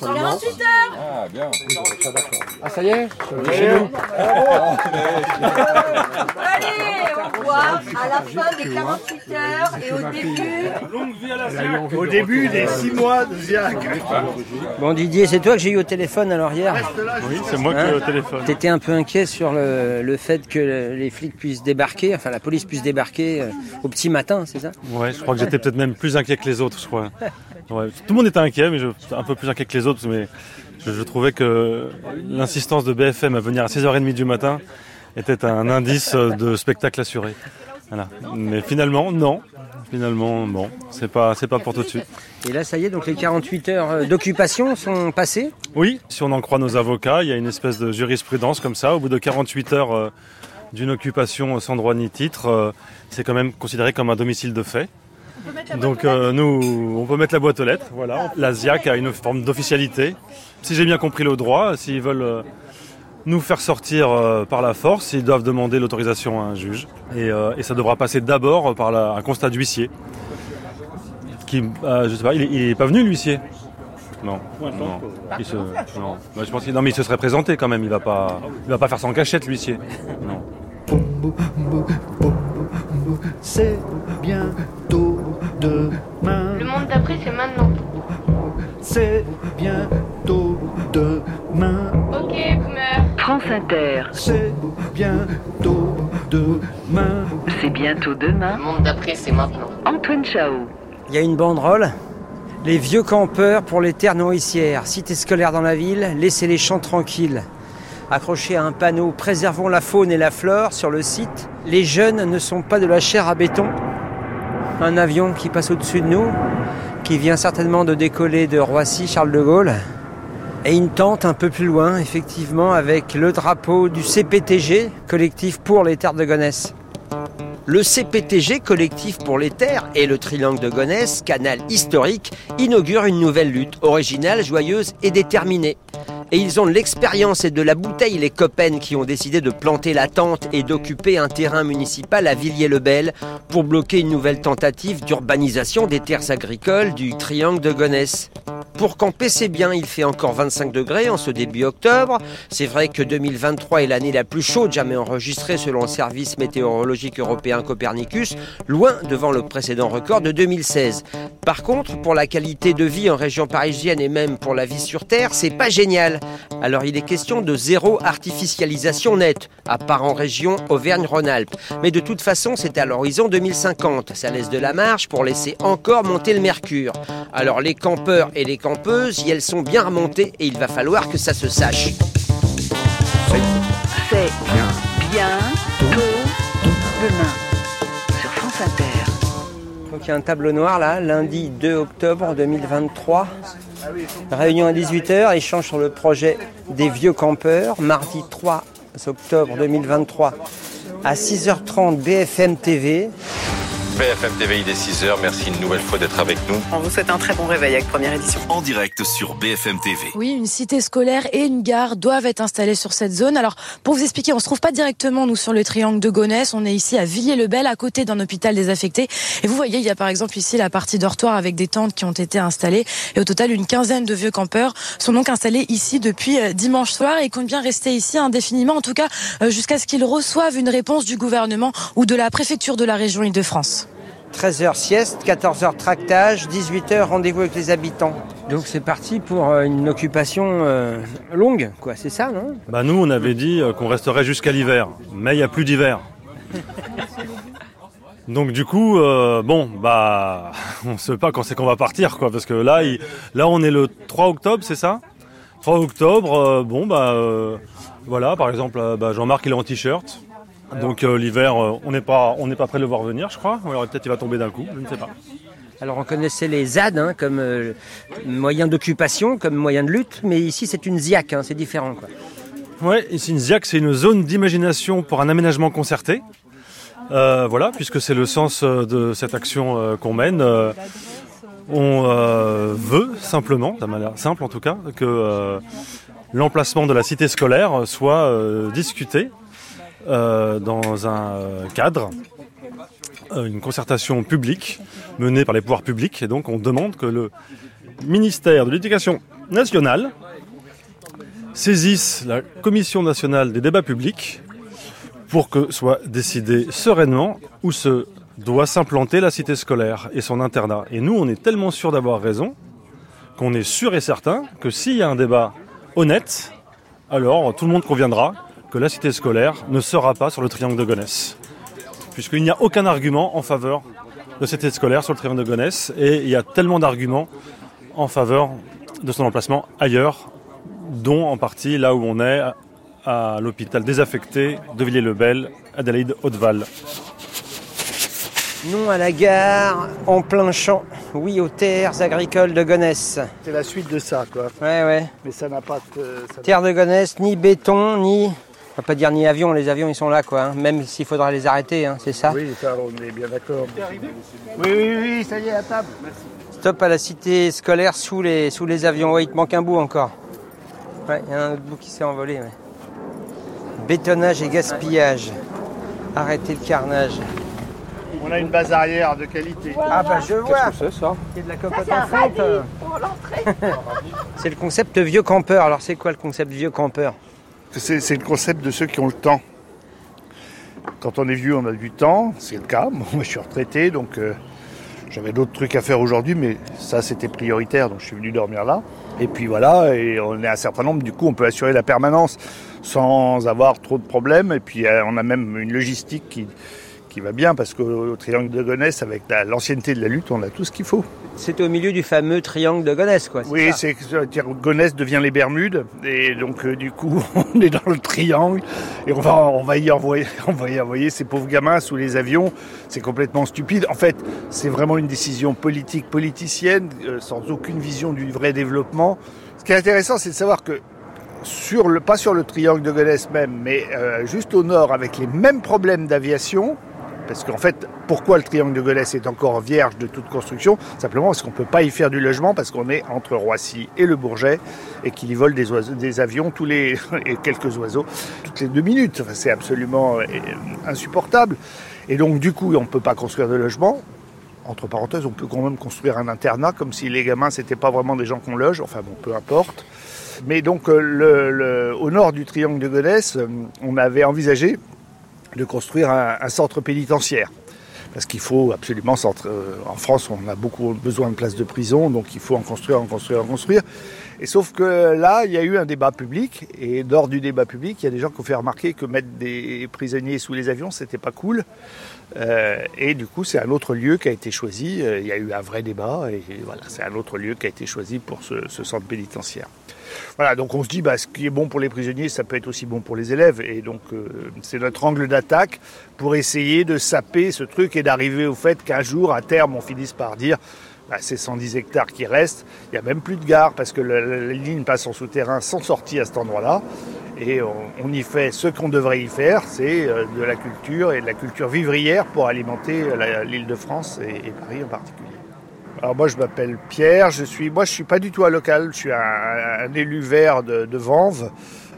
48 heures Ah, bien. Ah, ça y est à la fin des 48 heures et au début. Au début des six mois de Ziac. Bon, Didier, c'est toi que j'ai eu au téléphone alors hier Oui, c'est moi qui Hein ai au téléphone. T'étais un peu inquiet sur le, le fait que le- les flics puissent débarquer, enfin la police puisse débarquer euh, au petit matin, c'est ça? Ouais, je crois que j'étais peut-être même plus inquiet que les autres, je crois. Ouais, tout le monde était inquiet, mais je, un peu plus inquiet que les autres, mais je, je trouvais que l'insistance de BFM à venir à 6h30 du matin était un indice de spectacle assuré. Voilà. Mais finalement, non. Finalement, bon, c'est pas, c'est pas pour tout de suite. Et là, ça y est, donc les 48 heures euh, d'occupation sont passées Oui, si on en croit nos avocats, il y a une espèce de jurisprudence comme ça. Au bout de 48 heures euh, d'une occupation sans droit ni titre, euh, c'est quand même considéré comme un domicile de fait. Donc euh, nous, on peut mettre la boîte aux lettres. Voilà. La ZIAC a une forme d'officialité. Si j'ai bien compris le droit, s'ils veulent euh, nous faire sortir euh, par la force, ils doivent demander l'autorisation à un juge. Et, euh, et ça devra passer d'abord par la- un constat d'huissier. Qui, euh, je sais pas, il est, il est pas venu l'huissier? Non. non. Il se, non. Bah, je pense qu'il non, mais il se serait présenté quand même. Il va pas, il va pas faire ça en cachette l'huissier. Non. C'est bientôt demain. Le monde d'après, c'est maintenant. C'est bientôt demain. France Inter, C'est bientôt demain. c'est bientôt demain. Le monde d'après, c'est maintenant. Antoine Chao. Il y a une banderole. Les vieux campeurs pour les terres nourricières. Cité scolaire dans la ville, laissez les champs tranquilles. Accroché à un panneau Préservons la faune et la flore sur le site. Les jeunes ne sont pas de la chair à béton. Un avion qui passe au-dessus de nous, qui vient certainement de décoller de Roissy, Charles de Gaulle. Et une tente un peu plus loin, effectivement, avec le drapeau du CPTG, collectif pour les terres de Gonesse. Le CPTG, Collectif pour les Terres, et le Triangle de Gonesse, canal historique, inaugurent une nouvelle lutte, originale, joyeuse et déterminée. Et ils ont de l'expérience et de la bouteille, les copains qui ont décidé de planter la tente et d'occuper un terrain municipal à Villiers-le-Bel pour bloquer une nouvelle tentative d'urbanisation des terres agricoles du Triangle de Gonesse. Pour camper, c'est bien, il fait encore 25 degrés en ce début octobre. C'est vrai que 2023 est l'année la plus chaude jamais enregistrée selon le service météorologique européen Copernicus, loin devant le précédent record de 2016. Par contre, pour la qualité de vie en région parisienne et même pour la vie sur Terre, c'est pas génial. Alors il est question de zéro artificialisation nette, à part en région Auvergne-Rhône-Alpes. Mais de toute façon, c'est à l'horizon 2050. Ça laisse de la marge pour laisser encore monter le mercure. Alors les campeurs et les campeuses, y elles sont bien remontées et il va falloir que ça se sache. C'est bien tôt demain sur France Inter. Donc il y a un tableau noir là, lundi 2 octobre 2023. Réunion à 18h, échange sur le projet des vieux campeurs. Mardi 3 octobre 2023 à 6h30 BFM TV. BFM TV, il est 6h. Merci une nouvelle fois d'être avec nous. On vous souhaite un très bon réveil avec première édition. en direct sur BFM TV. Oui, une cité scolaire et une gare doivent être installées sur cette zone. Alors, pour vous expliquer, on se trouve pas directement, nous, sur le triangle de Gonesse. On est ici à Villiers-le-Bel, à côté d'un hôpital désaffecté. Et vous voyez, il y a par exemple ici la partie dortoir avec des tentes qui ont été installées. Et au total, une quinzaine de vieux campeurs sont donc installés ici depuis euh, dimanche soir et comptent bien rester ici indéfiniment, en tout cas euh, jusqu'à ce qu'ils reçoivent une réponse du gouvernement ou de la préfecture de la région Île-de-France. 13h sieste, 14h tractage, 18h rendez-vous avec les habitants. Donc c'est parti pour euh, une occupation euh, longue, quoi, c'est ça, non? Bah nous, on avait dit euh, qu'on resterait jusqu'à l'hiver, mais il n'y a plus d'hiver. Donc du coup, euh, bon, bah, on sait pas quand c'est qu'on va partir, quoi, parce que là, il- là, on est le 3 octobre, c'est ça? 3 octobre, euh, bon, bah, euh, voilà, par exemple, bah, Jean-Marc, il est en t-shirt. Donc euh, l'hiver, euh, on n'est pas, on n'est pas prêt de le voir venir, je crois. Ou alors peut-être il va tomber d'un coup, je ne sais pas. Alors on connaissait les ZAD hein, comme euh, moyen d'occupation, comme moyen de lutte, mais ici c'est une ZIAC, hein, c'est différent. Quoi. Ouais, ici une ZIAC, c'est une zone d'imagination pour un aménagement concerté. Voilà, puisque c'est le sens de cette action qu'on mène. On veut simplement, ça m'a l'air simple en tout cas, que l'emplacement de la cité scolaire soit discuté euh, dans un euh, cadre euh, une concertation publique menée par les pouvoirs publics. Et donc on demande que le ministère de l'Éducation nationale saisisse la Commission nationale des débats publics pour que soit décidé sereinement où se doit s'implanter la cité scolaire et son internat. Et nous, on est tellement sûr d'avoir raison qu'on est sûr et certain que s'il y a un débat honnête, alors tout le monde conviendra que la cité scolaire ne sera pas sur le triangle de Gonesse. Puisqu'il n'y a aucun argument en faveur de cette cité scolaire sur le triangle de Gonesse et il y a tellement d'arguments en faveur de son emplacement ailleurs, dont en partie là où on est, à l'hôpital désaffecté de Villiers-le-Bel, Adélaïde Hauteval. Non à la gare, en plein champ. Oui aux terres agricoles de Gonesse. C'est la suite de ça, quoi. Ouais, ouais. Mais ça n'a pas de... ça- Terre de Gonesse, ni béton, ni. On va pas dire ni avion, les avions ils sont là quoi. hein. Même s'il faudra les arrêter, hein, c'est ça Oui, ça, on est bien d'accord. Oui, oui, oui, ça y est, à table. Stop à la cité scolaire sous les, sous les avions. Ouais, il te manque un bout encore. Ouais, il y a un autre bout qui s'est envolé. ouais. Bétonnage et gaspillage. Arrêtez le carnage. On a une base arrière de qualité. Ah bah je vois. c'est ça Il y a de la cocotte en fonte. C'est le concept vieux campeur. Alors c'est quoi le concept vieux campeur? C'est le concept de ceux qui ont le temps. Quand on est vieux, on a du temps, c'est le cas. Moi, je suis retraité, donc euh, j'avais d'autres trucs à faire aujourd'hui, mais ça, c'était prioritaire, donc je suis venu dormir là. Et puis voilà, et on est un certain nombre, du coup, on peut assurer la permanence sans avoir trop de problèmes. Et puis, euh, on a même une logistique qui, va bien, parce qu'au triangle de Gonesse, avec la- l'ancienneté de la lutte, on a tout ce qu'il faut. C'était au milieu du fameux triangle de Gonesse quoi. Oui, c'est que Gonesse devient les Bermudes et donc euh, du coup on est dans le triangle et on va on va y envoyer on va y envoyer ces pauvres gamins sous les avions. C'est complètement stupide. En fait, c'est vraiment une décision politique politicienne euh, sans aucune vision du vrai développement. Ce qui est intéressant, c'est de savoir que sur le pas sur le triangle de Gonesse même, mais euh, juste au nord avec les mêmes problèmes d'aviation. Parce qu'en fait, pourquoi le triangle de Gonesse est encore vierge de toute construction? Simplement parce qu'on ne peut pas y faire du logement parce qu'on est entre Roissy et le Bourget et qu'il y vole des, avions tous les et quelques oiseaux toutes les deux minutes. C'est absolument euh, insupportable. Et donc du coup, on ne peut pas construire de logement. Entre parenthèses, on peut quand même construire un internat comme si les gamins c'était pas vraiment des gens qu'on loge. Enfin bon, peu importe. Mais donc euh, au nord du triangle de Gonesse, euh, on avait envisagé de construire un, centre pénitentiaire. Parce qu'il faut absolument, centre, euh, en France, on a beaucoup besoin de places de prison, donc il faut en construire, en construire, en construire. Et sauf que là, il y a eu un débat public, et lors du débat public, il y a des gens qui ont fait remarquer que mettre des prisonniers sous les avions, c'était pas cool. Euh, et du coup, c'est un autre lieu qui a été choisi. Euh, Il y a eu un vrai débat, et voilà, c'est un autre lieu qui a été choisi pour ce centre pénitentiaire. Donc on se dit, bah, ce qui est bon pour les prisonniers, ça peut être aussi bon pour les élèves. Et donc, euh, c'est notre angle d'attaque pour essayer de saper ce truc et d'arriver au fait qu'un jour, à terme, on finisse par dire, bah, ces 110 hectares qui restent, il n'y a même plus de gare parce que la, ligne passe en souterrain sans sortie à cet endroit-là. Et on, y fait ce qu'on devrait y faire, c'est euh, de la culture et de la culture vivrière pour alimenter la- l'île de France et Paris en particulier. Alors moi je m'appelle Pierre, je suis moi je suis pas du tout à local, je suis un, un élu vert de, de Vanves,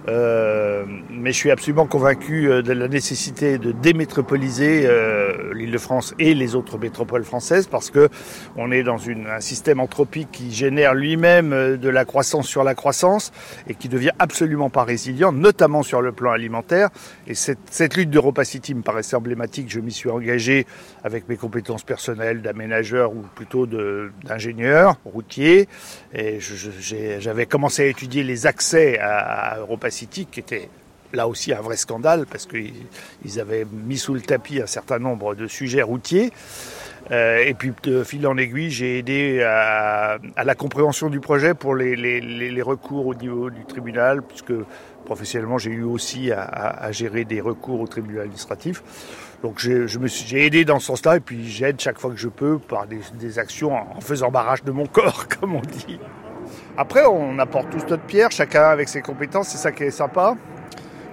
euh, mais je suis absolument convaincu euh, de la nécessité de démétropoliser euh, l'Île-de-France et les autres métropoles françaises parce que on est dans une, un système anthropique qui génère lui-même de la croissance sur la croissance et qui devient absolument pas résilient, notamment sur le plan alimentaire. Et cette, cette lutte d'Europa City me paraissait emblématique. Je m'y suis engagé avec mes compétences personnelles d'aménageur ou plutôt d'ingénieur routier. Et j'avais commencé à étudier les accès à, à Europa City, qui était là aussi un vrai scandale parce qu'ils ils avaient mis sous le tapis un certain nombre de sujets routiers. Euh, et puis de fil en aiguille, j'ai aidé à, la compréhension du projet pour les, recours au niveau du tribunal, puisque professionnellement j'ai eu aussi à, gérer des recours au tribunal administratif. Donc j'ai j'ai aidé dans ce sens-là, et puis j'aide chaque fois que je peux par des actions en faisant barrage de mon corps, comme on dit. Après, on apporte tous notre pierre, chacun avec ses compétences, c'est ça qui est sympa.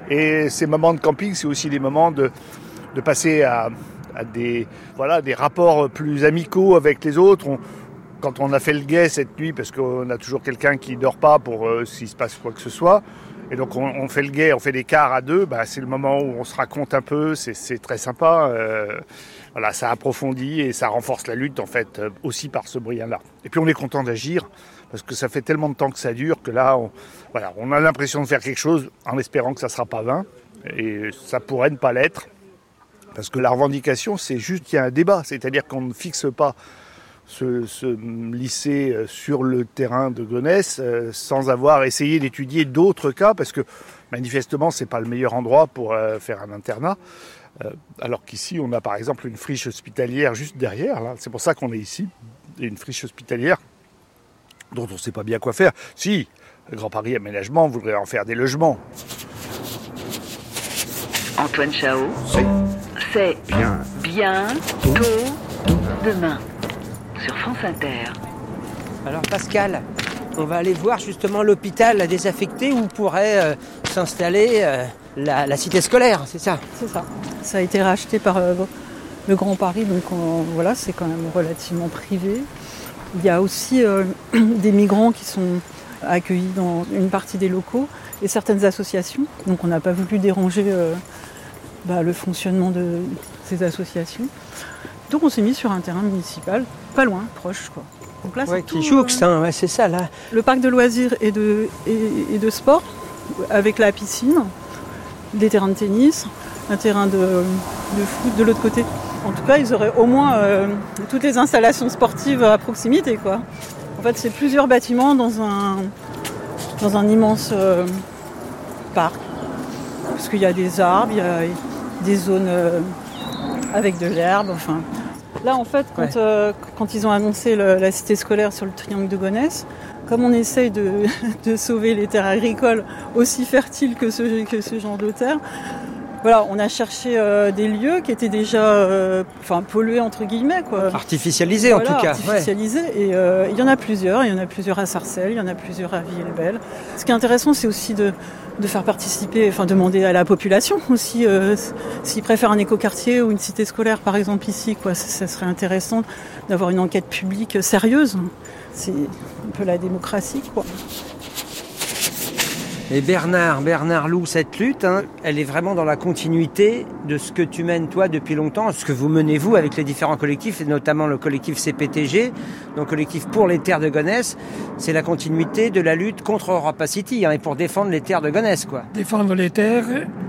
Et ces moments de camping, c'est aussi des moments de, de passer à, des, voilà, des rapports plus amicaux avec les autres. Quand on a fait le guet cette nuit, parce qu'on a toujours quelqu'un qui dort pas pour euh, s'il se passe quoi que ce soit, Et donc on, fait le guet, on fait des quarts à deux, bah, c'est le moment où on se raconte un peu, c'est- très sympa. euh, voilà, ça approfondit et ça renforce la lutte en fait euh, aussi par ce brillant-là. Et puis on est content d'agir parce que ça fait tellement de temps que ça dure que là, on, voilà, on a l'impression de faire quelque chose en espérant que ça sera pas vain et ça pourrait ne pas l'être. Parce que la revendication, c'est juste qu'il y a un débat, c'est-à-dire qu'on ne fixe pas ce, ce lycée euh, sur le terrain de Gonesse euh, sans avoir essayé d'étudier d'autres cas, parce que manifestement, c'est pas le meilleur endroit pour euh, faire un internat. Alors qu'ici, on a par exemple une friche hospitalière juste derrière. C'est pour ça qu'on est ici, une friche hospitalière dont on ne sait pas bien quoi faire. Si, le Grand Paris Aménagement voudrait en faire des logements. Antoine Chao. C'est Bien. bientôt demain sur France Inter. Alors Pascal, on va aller voir justement l'hôpital désaffecté où pourrait euh, s'installer euh, la, la cité scolaire, c'est ça? C'est ça. Ça a été racheté par euh, le Grand Paris, donc on- voilà, c'est quand même relativement privé. Il y a aussi euh, des migrants qui sont accueillis dans une partie des locaux et certaines associations. Donc on n'a pas voulu déranger euh, bah, le fonctionnement de ces associations. Donc on s'est mis sur un terrain municipal, pas loin, proche quoi. Donc là, Ouais, qui joue, euh, ouais, c'est ça là. le parc de loisirs et de, et, et de sport, avec la piscine, des terrains de tennis, un terrain de, de foot de l'autre côté. En tout cas, ils auraient au moins euh, toutes les installations sportives à proximité. Quoi. En fait, c'est plusieurs bâtiments dans un, dans un immense euh, parc. Parce qu'il y a des arbres, il y a des zones euh, avec de l'herbe. Enfin. Là, en fait, quand, Ouais. quand ils ont annoncé le- la cité scolaire sur le triangle de Gonesse, comme on essaye de, de sauver les terres agricoles aussi fertiles que ce, que ce genre de terre, voilà, on a cherché euh, des lieux qui étaient déjà euh, enfin, pollués, entre guillemets. Quoi. Artificialisé en tout cas. ouais. Artificialisés. Et euh, il y en a plusieurs. Il y en a plusieurs à Sarcelles, il y en a plusieurs à Villers-le-Bel. Ce qui est intéressant, c'est aussi de, de faire participer, enfin demander à la population aussi euh, s'ils préfèrent un écoquartier ou une cité scolaire, par exemple ici. Quoi. Ça, ça serait intéressant d'avoir une enquête publique sérieuse. C'est un peu la démocratie. Quoi. Et Bernard, Bernard Lou, cette lutte, hein, elle est vraiment dans la continuité de ce que tu mènes toi depuis longtemps, ce que vous menez vous avec les différents collectifs, et notamment le collectif CPTG, donc collectif pour les terres de Gonesse. C'est la continuité de la lutte contre Europa City hein, et pour défendre les terres de Gonesse, défendre les terres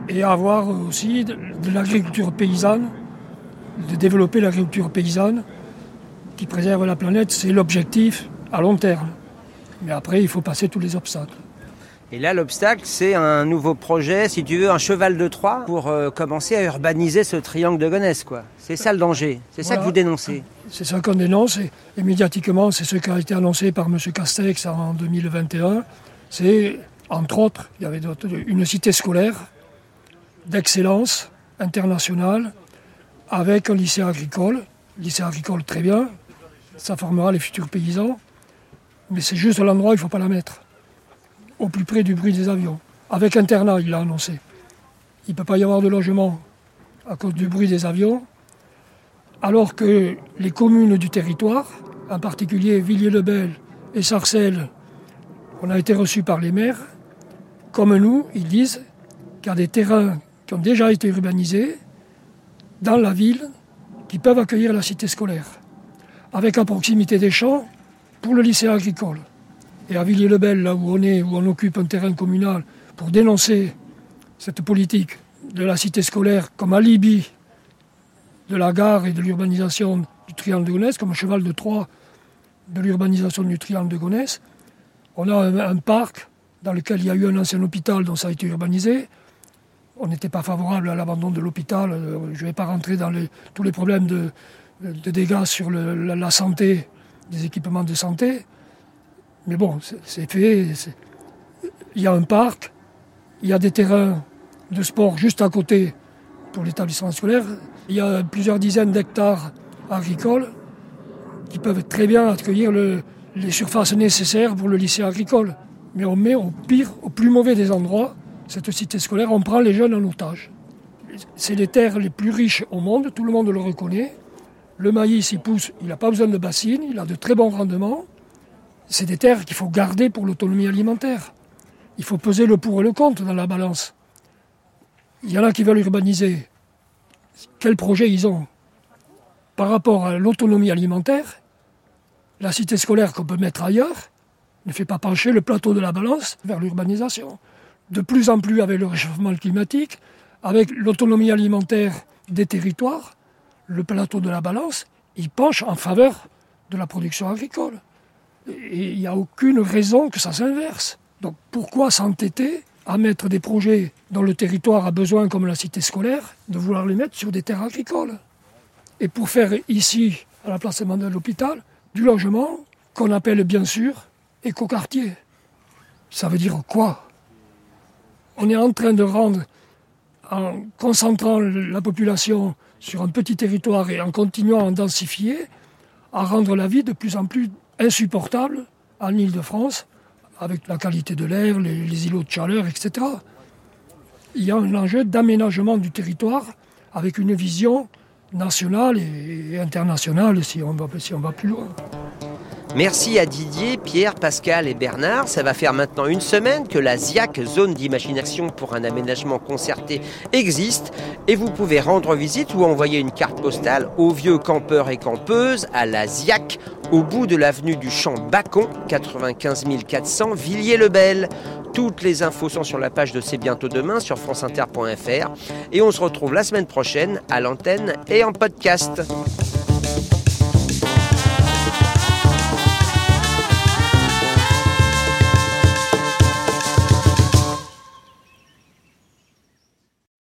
et avoir aussi de l'agriculture paysanne, de développer l'agriculture paysanne qui préserve la planète, c'est l'objectif à long terme. Mais après, il faut passer tous les obstacles. Et là, l'obstacle, c'est un nouveau projet, si tu veux, un cheval de Troie pour euh, commencer à urbaniser ce triangle de Gonesse, quoi. C'est ça le danger. C'est ça que vous dénoncez. C'est ça qu'on dénonce et, et médiatiquement, c'est ce qui a été annoncé par M. Castex en 2021. C'est, entre autres, il y avait une cité scolaire d'excellence internationale avec un lycée agricole. Lycée agricole, très bien, ça formera les futurs paysans, mais c'est juste l'endroit où il ne faut pas la mettre, au plus près du bruit des avions. Avec internat, il l'a annoncé. Il ne peut pas y avoir de logement à cause du bruit des avions alors que les communes du territoire, en particulier Villiers-le-Bel et Sarcelles, on a été reçus par les maires, comme nous, ils disent qu'il y a des terrains qui ont déjà été urbanisés dans la ville qui peuvent accueillir la cité scolaire, avec à proximité des champs pour le lycée agricole. Et à Villiers-le-Bel, là où on est, où on occupe un terrain communal pour dénoncer cette politique de la cité scolaire comme alibi de la gare et de l'urbanisation du triangle de Gonesse, comme cheval de Troie de l'urbanisation du triangle de Gonesse. On a un, parc dans lequel il y a eu un ancien hôpital dont ça a été urbanisé. On n'était pas favorable à l'abandon de l'hôpital. Euh, Je ne vais pas rentrer dans tous les problèmes de, dégâts sur la santé, des équipements de santé. Mais bon, c'est- fait. Il y a un parc, il y a des terrains de sport juste à côté pour l'établissement scolaire. Il y a plusieurs dizaines d'hectares agricoles qui peuvent très bien accueillir le- les surfaces nécessaires pour le lycée agricole. Mais on met au pire, au plus mauvais des endroits, cette cité scolaire, on prend les jeunes en otage. C'est les terres les plus riches au monde, tout le monde le reconnaît. Le maïs, il pousse, il n'a pas besoin de bassines, il a de très bons rendements. C'est des terres qu'il faut garder pour l'autonomie alimentaire. Il faut peser le pour et le contre dans la balance. Il y en a qui veulent urbaniser. Quel projet ils ont Par rapport à l'autonomie alimentaire, la cité scolaire qu'on peut mettre ailleurs ne fait pas pencher le plateau de la balance vers l'urbanisation. De plus en plus avec le réchauffement climatique, avec l'autonomie alimentaire des territoires, le plateau de la balance, il penche en faveur de la production agricole. Il n'y a aucune raison que ça s'inverse. Donc pourquoi s'entêter à mettre des projets dont le territoire a besoin, comme la cité scolaire, de vouloir les mettre sur des terres agricoles? Et pour faire ici, à la place de l'hôpital, du logement qu'on appelle bien sûr écoquartier. Ça veut dire quoi? On est en train de rendre, en concentrant la population sur un petit territoire et en continuant à densifier, à rendre la vie de plus en plus insupportable en Ile-de-France, avec la qualité de l'air, les, îlots de chaleur, etc. Il y a un enjeu d'aménagement du territoire avec une vision nationale et, internationale si on, va, si on va plus loin. Merci à Didier, Pierre, Pascal et Bernard. Ça va faire maintenant une semaine que la ZIAC, zone d'imagination pour un aménagement concerté, existe et vous pouvez rendre visite ou envoyer une carte postale aux vieux campeurs et campeuses à la ZIAC au bout de l'avenue du Champ Bacon, 95 400 Villiers-le-Bel. Toutes les infos sont sur la page de C'est bientôt demain sur franceinter.fr et on se retrouve la semaine prochaine à l'antenne et en podcast.